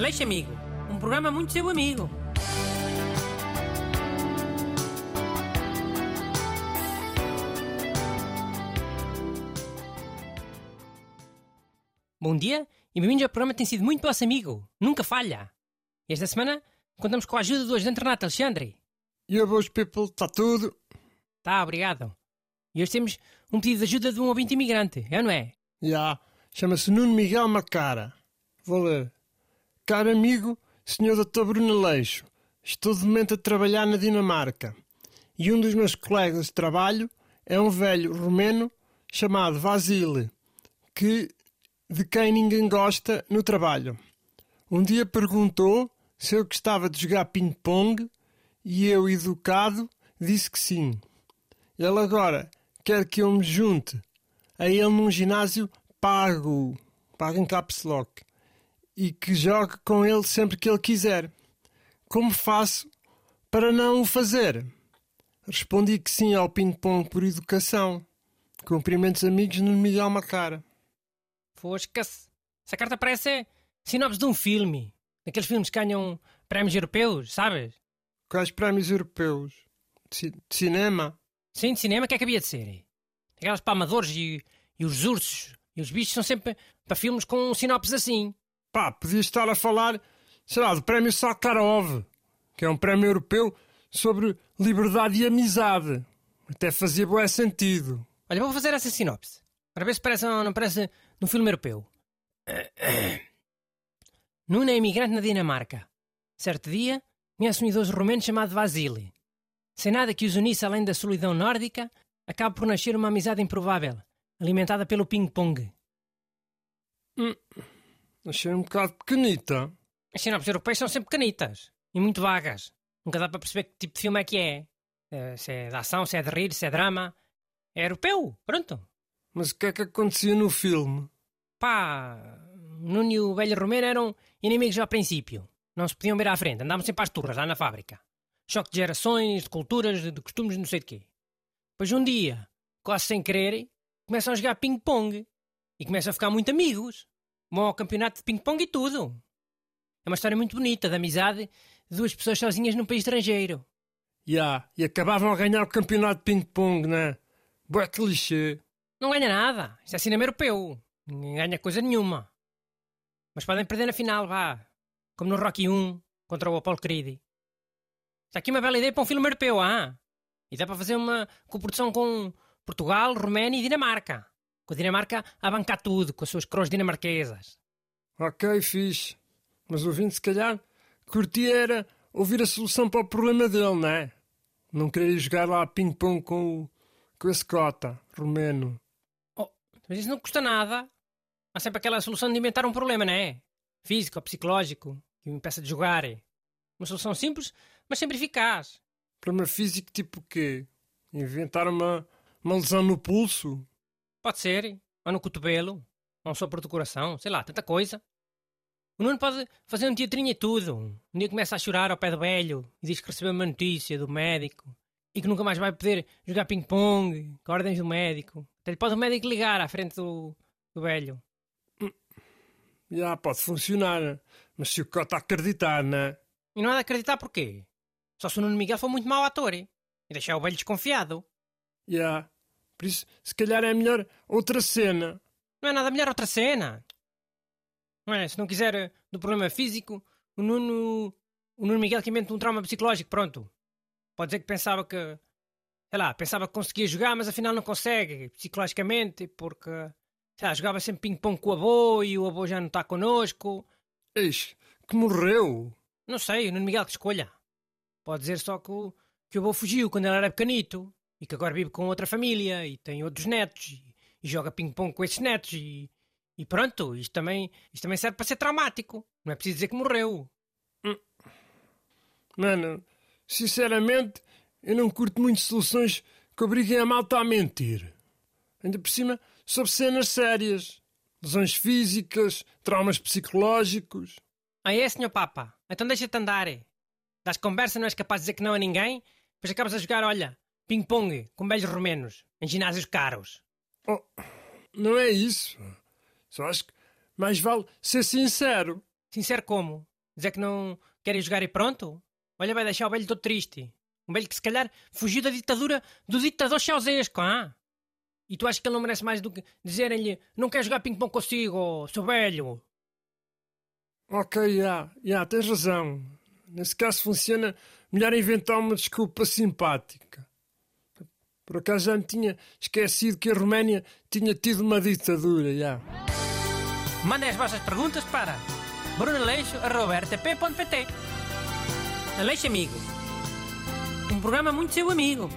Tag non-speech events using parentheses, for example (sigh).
Aleixo Amigo, um programa muito seu amigo. Bom dia e bem-vindos ao programa que tem sido muito vosso amigo. Nunca falha. Esta semana contamos com a ajuda do ajudante Renato Alexandre. E a boas people, está tudo? Tá, obrigado. E hoje temos um pedido de ajuda de um ouvinte imigrante, é ou não é? Já, chama-se Nuno Miguel Macara. Vou ler. Caro amigo, Sr. Dr. Bruno Aleixo, estou de momento a trabalhar na Dinamarca. E um dos meus colegas de trabalho é um velho romeno chamado Vasile, que de quem ninguém gosta no trabalho. Um dia perguntou se eu gostava de jogar ping-pong e eu, educado, disse que sim. Ele agora quer que eu me junte a ele num ginásio pago, pago em caps lock, e que jogue com ele sempre que ele quiser. Como faço para não o fazer? Respondi que sim ao ping-pong por educação. Cumprimentos amigos no Miguel Macara. Fosca-se. Essa carta parece sinopse de um filme. Daqueles filmes que ganham prémios europeus, sabes? Quais prémios europeus? De, de cinema? Sim, de cinema, o que é que havia de ser? Aquelas para amadores e, e os ursos e os bichos são sempre para filmes com sinopses assim. Pá, podia estar a falar, sei lá, do prémio Sakharov, que é um prémio europeu sobre liberdade e amizade. Até fazia bué sentido. Olha, vou fazer essa sinopse. Para ver se parece ou não parece num filme europeu. (clears throat) Nuno é imigrante na Dinamarca. Certo dia, conhece um idoso romeno chamado Vasily. Sem nada que os unisse além da solidão nórdica, acaba por nascer uma amizade improvável, alimentada pelo ping-pong. Achei um bocado pequenita. As sinopses europeias são sempre canitas e muito vagas. Nunca dá para perceber que tipo de filme é que é. Eh, Se é de ação, se é de rir, se é drama. É europeu, pronto. Mas o que é que acontecia no filme? Pá, Nuno e o velho Romero eram inimigos ao princípio. Não se podiam ver à frente, andavam sempre às turras lá na fábrica. Choque de gerações, de culturas, de costumes, não sei de quê. Pois um dia, quase sem querer, começam a jogar ping-pong. E começam a ficar muito amigos. Vão ao campeonato de ping-pong e tudo. É uma história muito bonita, de amizade de duas pessoas sozinhas num país estrangeiro. Ya, e acabavam a ganhar o campeonato de ping-pong, né? Bué clichê. Não ganha nada. Isto é cinema europeu. Ninguém ganha coisa nenhuma. Mas podem perder na final, vá. Como no Rocky 1 contra o Apollo Creed. Está aqui uma bela ideia para um filme europeu, ah? E dá para fazer uma coprodução com Portugal, Roménia e Dinamarca. Com a Dinamarca a bancar tudo, com as suas coroas dinamarquesas. Ok, fixe. Mas o ouvinte, se calhar, curtia era ouvir a solução para o problema dele, né? Não queria jogar lá ping-pong com, o- com esse cota romeno. Oh, mas isso não custa nada. Há sempre aquela solução de inventar um problema, não é? Físico ou psicológico, que me impeça de jogar. Uma solução simples, mas sempre eficaz. Problema físico tipo o quê? Inventar uma, uma lesão no pulso? Pode ser. Ou no cotovelo. Ou um sopro do coração. Sei lá, tanta coisa. O Nuno pode fazer um teatrinho e tudo. Um dia começa a chorar ao pé do velho e diz que recebeu uma notícia do médico e que nunca mais vai poder jogar ping-pong com ordens do médico. Até lhe pode o médico ligar à frente do, do velho. Já, pode funcionar. Mas se o cota acreditar, né? E não há de acreditar porquê. Só se o Nuno Miguel for muito mau ator e deixar o velho desconfiado. Já. Por isso, se calhar é melhor outra cena. Não é nada melhor outra cena. Não é? Se não quiser eh, do problema físico, o Nuno, o Nuno Miguel que inventa um trauma psicológico, pronto. Pode dizer que pensava que, sei lá, pensava que conseguia jogar, mas afinal não consegue, psicologicamente, porque, sei lá, jogava sempre ping-pong com o avô e o avô já não está connosco. Eis, que morreu. Não sei, o Nuno Miguel que escolha. Pode dizer só que o, que o avô fugiu quando ele era pequenito e que agora vive com outra família e tem outros netos e, e joga ping-pong com esses netos e, e pronto, isto também, isto também serve para ser traumático. Não é preciso dizer que morreu. Mano, sinceramente, eu não curto muito soluções que obriguem a malta a mentir. Ainda por cima, sobre cenas sérias. Lesões físicas, traumas psicológicos. Ah é, senhor Papa? Então deixa-te andar. Das conversa não és capaz de dizer que não a ninguém, depois acabas a jogar, olha, ping-pong com velhos romenos, em ginásios caros. Oh, não é isso. Só acho que mais vale ser sincero. Sincero como? Dizer que não querem jogar e pronto? Olha, vai deixar o velho todo triste. Um velho que se calhar fugiu da ditadura do ditador Ceausesco, ah? E tu achas que ele não merece mais do que dizerem-lhe não quer jogar ping-pong consigo, seu velho? Ok, já, já, tens razão. Nesse caso funciona melhor inventar uma desculpa simpática. Por acaso já me tinha esquecido que a Roménia tinha tido uma ditadura, já. Mandem as vossas perguntas para brunaleixo.rtp.pt Aleixo Amigo. Um programa muito seu amigo.